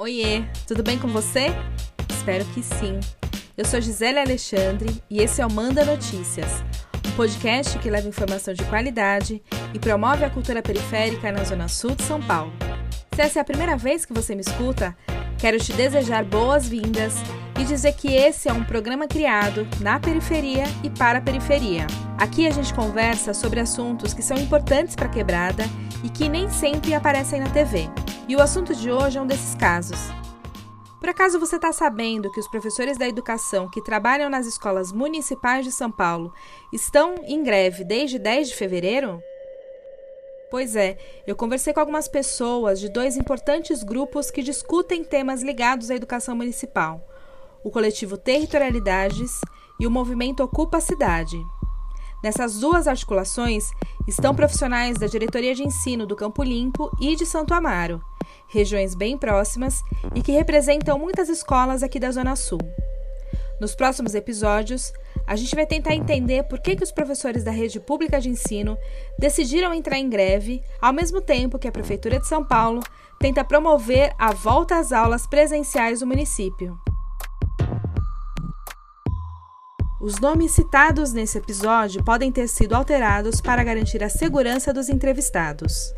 Oiê, tudo bem com você? Espero que sim. Eu sou Gisele Alexandre e esse é o Manda Notícias, um podcast que leva informação de qualidade e promove a cultura periférica na Zona Sul de São Paulo. Se essa é a primeira vez que você me escuta, quero te desejar boas-vindas e dizer que esse é um programa criado na periferia e para a periferia. Aqui a gente conversa sobre assuntos que são importantes para a quebrada e que nem sempre aparecem na TV. E o assunto de hoje é um desses casos. Por acaso você está sabendo que os professores da educação que trabalham nas escolas municipais de São Paulo estão em greve desde 10 de fevereiro? Pois é, eu conversei com algumas pessoas de dois importantes grupos que discutem temas ligados à educação municipal: o coletivo Territorialidades e o movimento Ocupa a Cidade. Nessas duas articulações estão profissionais da Diretoria de Ensino do Campo Limpo e de Santo Amaro, regiões bem próximas e que representam muitas escolas aqui da Zona Sul. Nos próximos episódios, a gente vai tentar entender por que, que os professores da rede pública de ensino decidiram entrar em greve, ao mesmo tempo que a Prefeitura de São Paulo tenta promover a volta às aulas presenciais do município. Os nomes citados nesse episódio podem ter sido alterados para garantir a segurança dos entrevistados.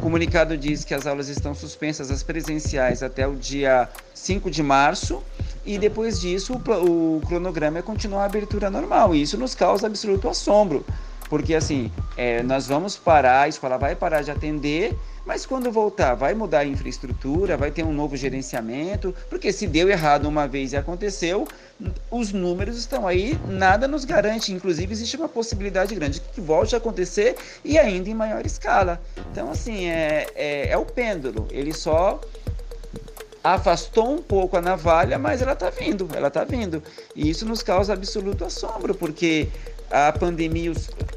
Comunicado diz que as aulas estão suspensas as presenciais até o dia 5 de março e depois disso o, cronograma é continuar a abertura normal. E isso nos causa absoluto assombro, porque assim, é, nós vamos parar, a escola vai parar de atender mas quando voltar, vai mudar a infraestrutura, vai ter um novo gerenciamento, porque se deu errado uma vez e aconteceu, os números estão aí, nada nos garante. Inclusive, existe uma possibilidade grande que volte a acontecer e ainda em maior escala. Então, assim, é, é, é o pêndulo, ele só afastou um pouco a navalha, mas ela está vindo, ela está vindo. E isso nos causa absoluto assombro, porque a pandemia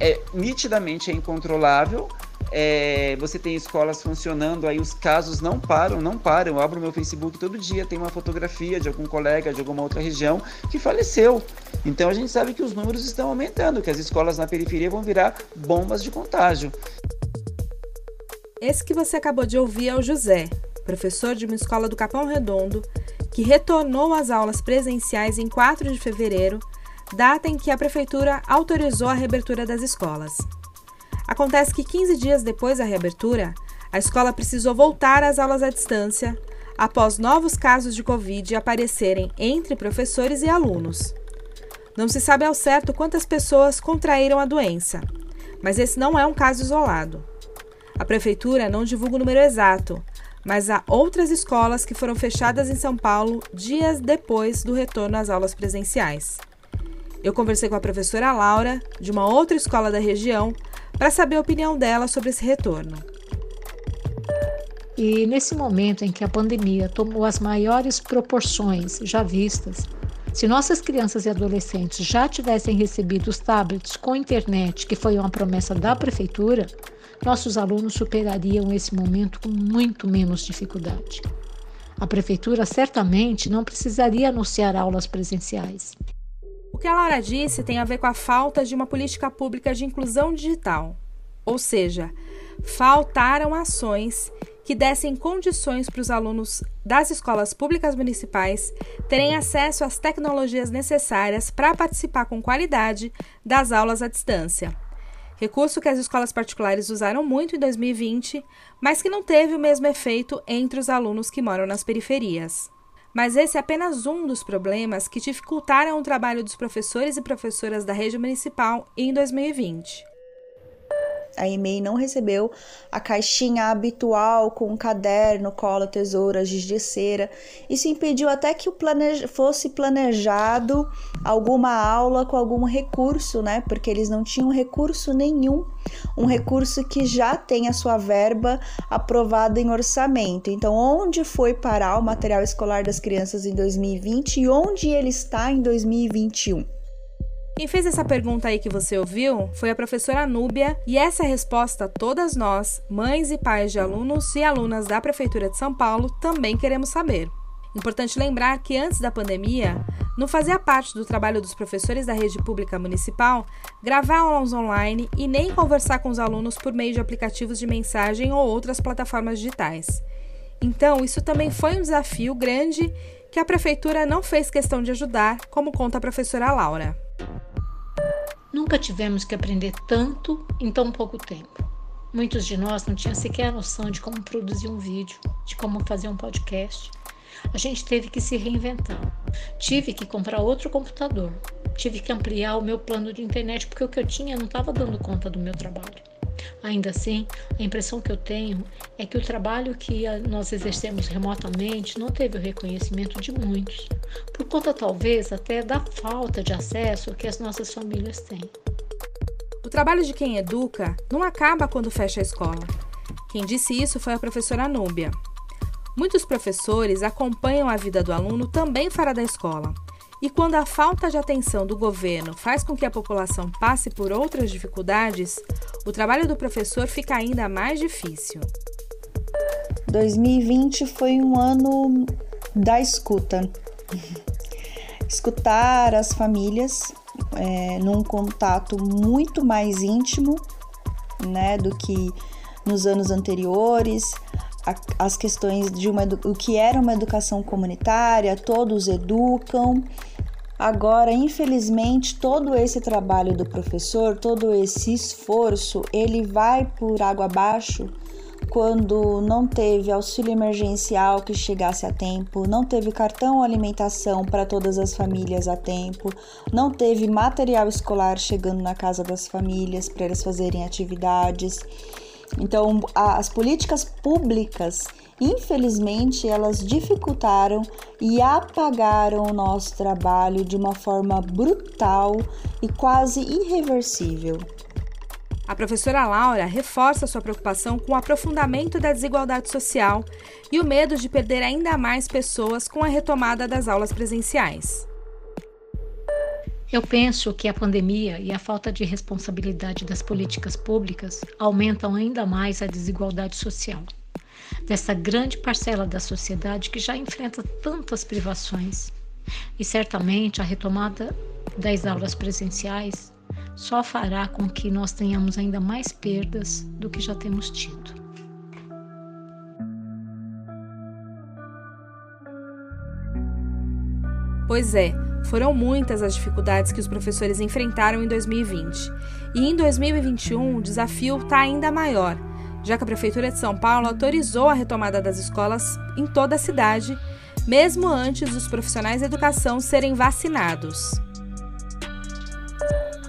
é nitidamente é incontrolável, é, você tem escolas funcionando, aí os casos não param, não param. Eu abro meu Facebook todo dia, tem uma fotografia de algum colega de alguma outra região que faleceu. Então a gente sabe que os números estão aumentando, que as escolas na periferia vão virar bombas de contágio. Esse que você acabou de ouvir é o José, professor de uma escola do Capão Redondo, que retornou às aulas presenciais em 4 de fevereiro, data em que a prefeitura autorizou a reabertura das escolas. Acontece que 15 dias depois da reabertura, a escola precisou voltar às aulas à distância após novos casos de Covid aparecerem entre professores e alunos. Não se sabe ao certo quantas pessoas contraíram a doença, mas esse não é um caso isolado. A prefeitura não divulga o número exato, mas há outras escolas que foram fechadas em São Paulo dias depois do retorno às aulas presenciais. Eu conversei com a professora Laura, de uma outra escola da região, para saber a opinião dela sobre esse retorno. E nesse momento em que a pandemia tomou as maiores proporções já vistas, se nossas crianças e adolescentes já tivessem recebido os tablets com internet, que foi uma promessa da prefeitura, nossos alunos superariam esse momento com muito menos dificuldade. A prefeitura certamente não precisaria anunciar aulas presenciais. O que a Laura disse tem a ver com a falta de uma política pública de inclusão digital. Ou seja, faltaram ações que dessem condições para os alunos das escolas públicas municipais terem acesso às tecnologias necessárias para participar com qualidade das aulas à distância. Recurso que as escolas particulares usaram muito em 2020, mas que não teve o mesmo efeito entre os alunos que moram nas periferias. Mas esse é apenas um dos problemas que dificultaram o trabalho dos professores e professoras da rede municipal em 2020 a EMEI não recebeu a caixinha habitual com caderno, cola, tesoura, giz de cera. Isso impediu até que fosse planejado alguma aula com algum recurso, né? Porque eles não tinham recurso nenhum, um recurso que já tem a sua verba aprovada em orçamento. Então, onde foi parar o material escolar das crianças em 2020 e onde ele está em 2021? Quem fez essa pergunta aí que você ouviu foi a professora Núbia, e essa resposta todas nós, mães e pais de alunos e alunas da Prefeitura de São Paulo, também queremos saber. Importante lembrar que antes da pandemia, Não fazia parte do trabalho dos professores da rede pública municipal gravar aulas online e nem conversar com os alunos por meio de aplicativos de mensagem ou outras plataformas digitais. Então, isso também foi um desafio grande que a prefeitura não fez questão de ajudar, como conta a professora Laura. Nunca tivemos que aprender tanto em tão pouco tempo. Muitos de nós não tinham sequer noção de como produzir um vídeo, de como fazer um podcast, a gente teve que se reinventar. Tive que comprar outro computador. Tive que ampliar o meu plano de internet porque o que eu tinha não estava dando conta do meu trabalho. Ainda assim, a impressão que eu tenho é que o trabalho que nós exercemos remotamente não teve o reconhecimento de muitos, por conta talvez até da falta de acesso que as nossas famílias têm. O trabalho de quem educa não acaba quando fecha a escola. Quem disse isso foi a professora Núbia, Muitos professores acompanham a vida do aluno também fora da escola. E quando a falta de atenção do governo faz com que a população passe por outras dificuldades, o trabalho do professor fica ainda mais difícil. 2020 foi um ano da escuta. Escutar as famílias é, num contato muito mais íntimo né, do que nos anos anteriores, as questões de uma, o que era uma educação comunitária, todos educam. Agora, infelizmente, todo esse trabalho do professor, todo esse esforço, ele vai por água abaixo quando não teve auxílio emergencial que chegasse a tempo, não teve cartão alimentação para todas as famílias a tempo, não teve material escolar chegando na casa das famílias para eles fazerem atividades. Então, as políticas públicas, infelizmente, elas dificultaram e apagaram o nosso trabalho de uma forma brutal e quase irreversível. A professora Laura reforça sua preocupação com o aprofundamento da desigualdade social e o medo de perder ainda mais pessoas com a retomada das aulas presenciais. Eu penso que a pandemia e a falta de responsabilidade das políticas públicas aumentam ainda mais a desigualdade social. Dessa grande parcela da sociedade que já enfrenta tantas privações. E certamente a retomada das aulas presenciais só fará com que nós tenhamos ainda mais perdas do que já temos tido. Pois é, foram muitas as dificuldades que os professores enfrentaram em 2020. E em 2021, o desafio está ainda maior, já que a Prefeitura de São Paulo autorizou a retomada das escolas em toda a cidade, mesmo antes dos profissionais de educação serem vacinados.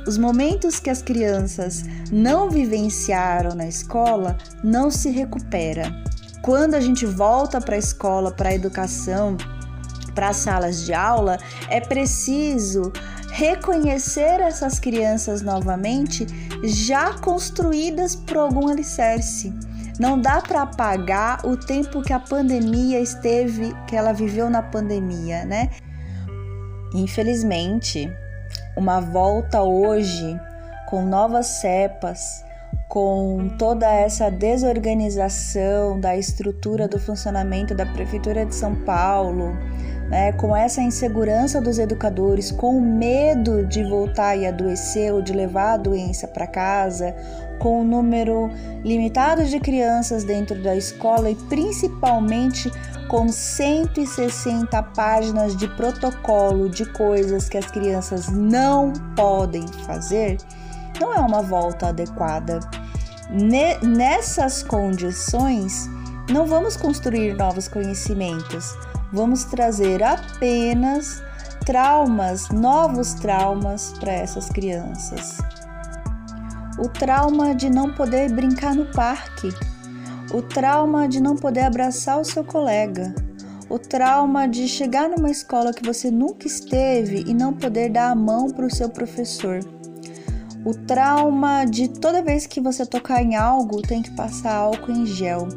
Os momentos que as crianças não vivenciaram na escola não se recupera. Quando a gente volta para a escola, para a educação, para as salas de aula, é preciso reconhecer essas crianças novamente já construídas por algum alicerce. Não dá para apagar o tempo que a pandemia esteve, que ela viveu na pandemia, né? Infelizmente, uma volta hoje com novas cepas, com toda essa desorganização da estrutura do funcionamento da Prefeitura de São Paulo, né, com essa insegurança dos educadores, com o medo de voltar e adoecer ou de levar a doença para casa, com o número limitado de crianças dentro da escola e principalmente com 160 páginas de protocolo de coisas que as crianças não podem fazer, não é uma volta adequada. Nessas condições, não vamos construir novos conhecimentos, vamos trazer apenas traumas, novos traumas para essas crianças. O trauma de não poder brincar no parque, o trauma de não poder abraçar o seu colega, o trauma de chegar numa escola que você nunca esteve e não poder dar a mão para o seu professor o trauma de toda vez que você tocar em algo tem que passar álcool em gel.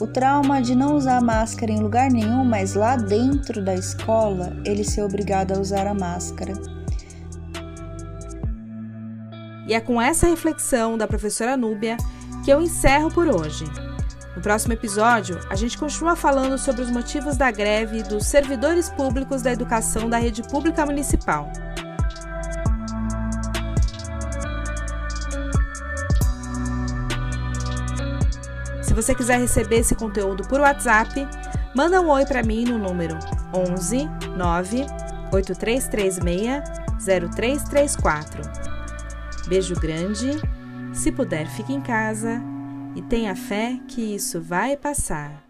O trauma de não usar máscara em lugar nenhum, mas lá dentro da escola ele ser obrigado a usar a máscara. E é com essa reflexão da professora Núbia que eu encerro por hoje. No próximo episódio, a gente continua falando sobre os motivos da greve dos servidores públicos da educação da rede pública municipal. Se você quiser receber esse conteúdo por WhatsApp, manda um oi para mim no número 11 9 8336 0334. Beijo grande. Se puder, fique em casa e tenha fé que isso vai passar.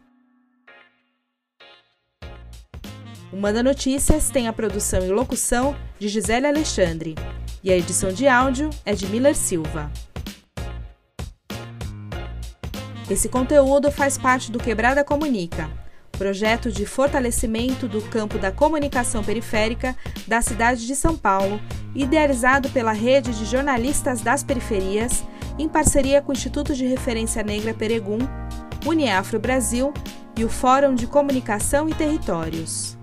O Manda Notícias tem a produção e locução de Gisele Alexandre e a edição de áudio é de Miller Silva. Esse conteúdo faz parte do Quebrada Comunica, projeto de fortalecimento do campo da comunicação periférica da cidade de São Paulo, idealizado pela Rede de Jornalistas das Periferias, em parceria com o Instituto de Referência Negra Peregum, Uniafro Brasil e o Fórum de Comunicação e Territórios.